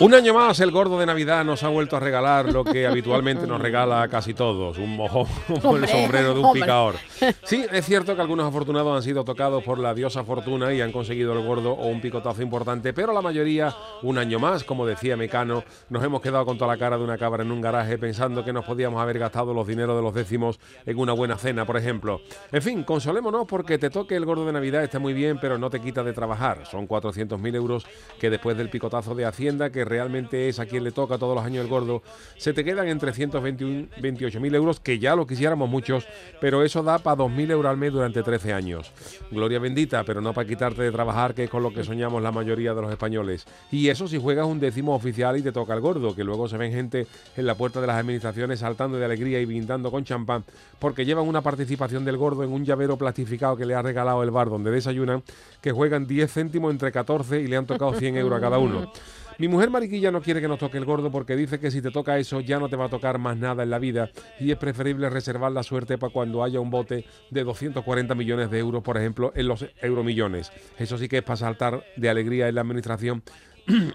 Un año más el gordo de Navidad nos ha vuelto a regalar lo que habitualmente nos regala a casi todos, un mojón o el sombrero de un picador. Sí, es cierto que algunos afortunados han sido tocados por la diosa fortuna y han conseguido el gordo o un picotazo importante, pero la mayoría, un año más, como decía Mecano, nos hemos quedado con toda la cara de una cabra en un garaje pensando que nos podíamos haber gastado los dineros de los décimos en una buena cena, por ejemplo. En fin, consolémonos porque te toque el gordo de Navidad está muy bien, pero no te quita de trabajar. Son 400.000 euros que después del picotazo de Hacienda, que realmente es a quien le toca todos los años el gordo, se te quedan en 328.000 euros, que ya lo quisiéramos muchos, pero eso da para 2.000 euros al mes durante 13 años. Gloria bendita, pero no para quitarte de trabajar, que es con lo que soñamos la mayoría de los españoles. Y eso si juegas un décimo oficial y te toca el gordo, que luego se ven gente en la puerta de las administraciones saltando de alegría y brindando con champán, porque llevan una participación del gordo en un llavero plastificado que le ha regalado el bar donde desayunan, que juegan 10 céntimos entre 14 y le han tocado 100 euros a cada uno. Mi mujer mariquilla no quiere que nos toque el gordo porque dice que si te toca eso ya no te va a tocar más nada en la vida y es preferible reservar la suerte para cuando haya un bote de 240 millones de euros, por ejemplo, en los euromillones. Eso sí que es para saltar de alegría en la administración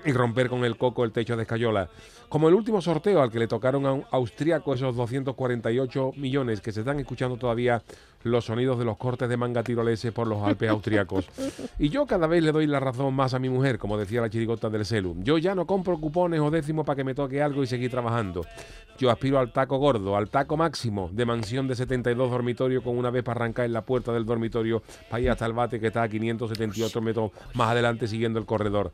y romper con el coco el techo de escayola. Como el último sorteo al que le tocaron a un austriaco esos 248 millones que se están escuchando todavía los sonidos de los cortes de manga tiroleses por los Alpes austriacos. Y yo cada vez le doy la razón más a mi mujer, como decía la chirigota del celu. Yo ya no compro cupones o décimos para que me toque algo y seguir trabajando. Yo aspiro al taco gordo, al taco máximo de mansión de 72 dormitorios con una vez para arrancar en la puerta del dormitorio para ir hasta el bate que está a 578 metros más adelante siguiendo el corredor.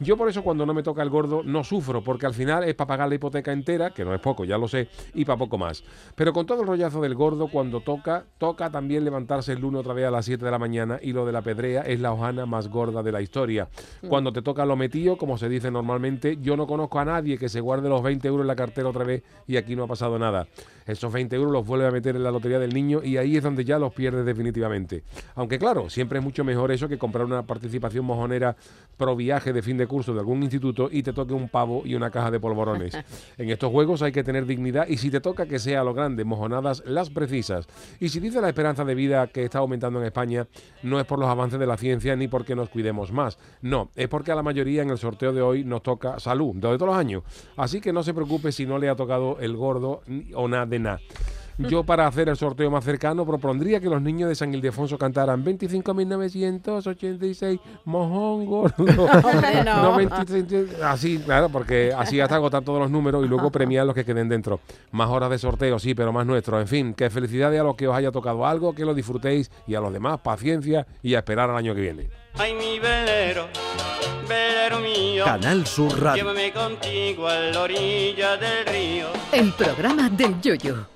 Yo por eso cuando no me toca el gordo no sufro, porque al final es para pagar la hipoteca entera, que no es poco, ya lo sé, y para poco más. Pero con todo el rollazo del gordo, cuando toca, toca también levantarse el lunes otra vez a las 7 de la mañana y lo de la pedrea es la hojana más gorda de la historia. Cuando te toca lo metido, como se dice normalmente, yo no conozco a nadie que se guarde los 20 euros en la cartera otra vez y aquí no ha pasado nada. Esos 20 euros los vuelve a meter en la lotería del niño y ahí es donde ya los pierde definitivamente. Aunque claro, siempre es mucho mejor eso que comprar una participación mojonera pro viaje de fin de curso de algún instituto y te toque un pavo y una caja de polvorones. En estos juegos hay que tener dignidad y si te toca que sea a lo grande, mojonadas las precisas. Y si dice la esperanza de vida que está aumentando en España, no es por los avances de la ciencia ni porque nos cuidemos más. No, es porque a la mayoría en el sorteo de hoy nos toca salud, de todos los años. Así que no se preocupe si no le ha tocado el gordo o nada de nada. Yo para hacer el sorteo más cercano propondría que los niños de San Ildefonso cantaran 25.986 mojón gordo. No. No, 23, así, claro, porque así hasta agotar todos los números y luego premiar los que queden dentro. Más horas de sorteo, sí, pero más nuestro. En fin, que felicidades a los que os haya tocado algo, que lo disfrutéis y a los demás, paciencia y a esperar al año que viene. Ay, mi velero, velero mío, Canal Sur Radio. llévame contigo a la orilla del río. El programa del Yoyo.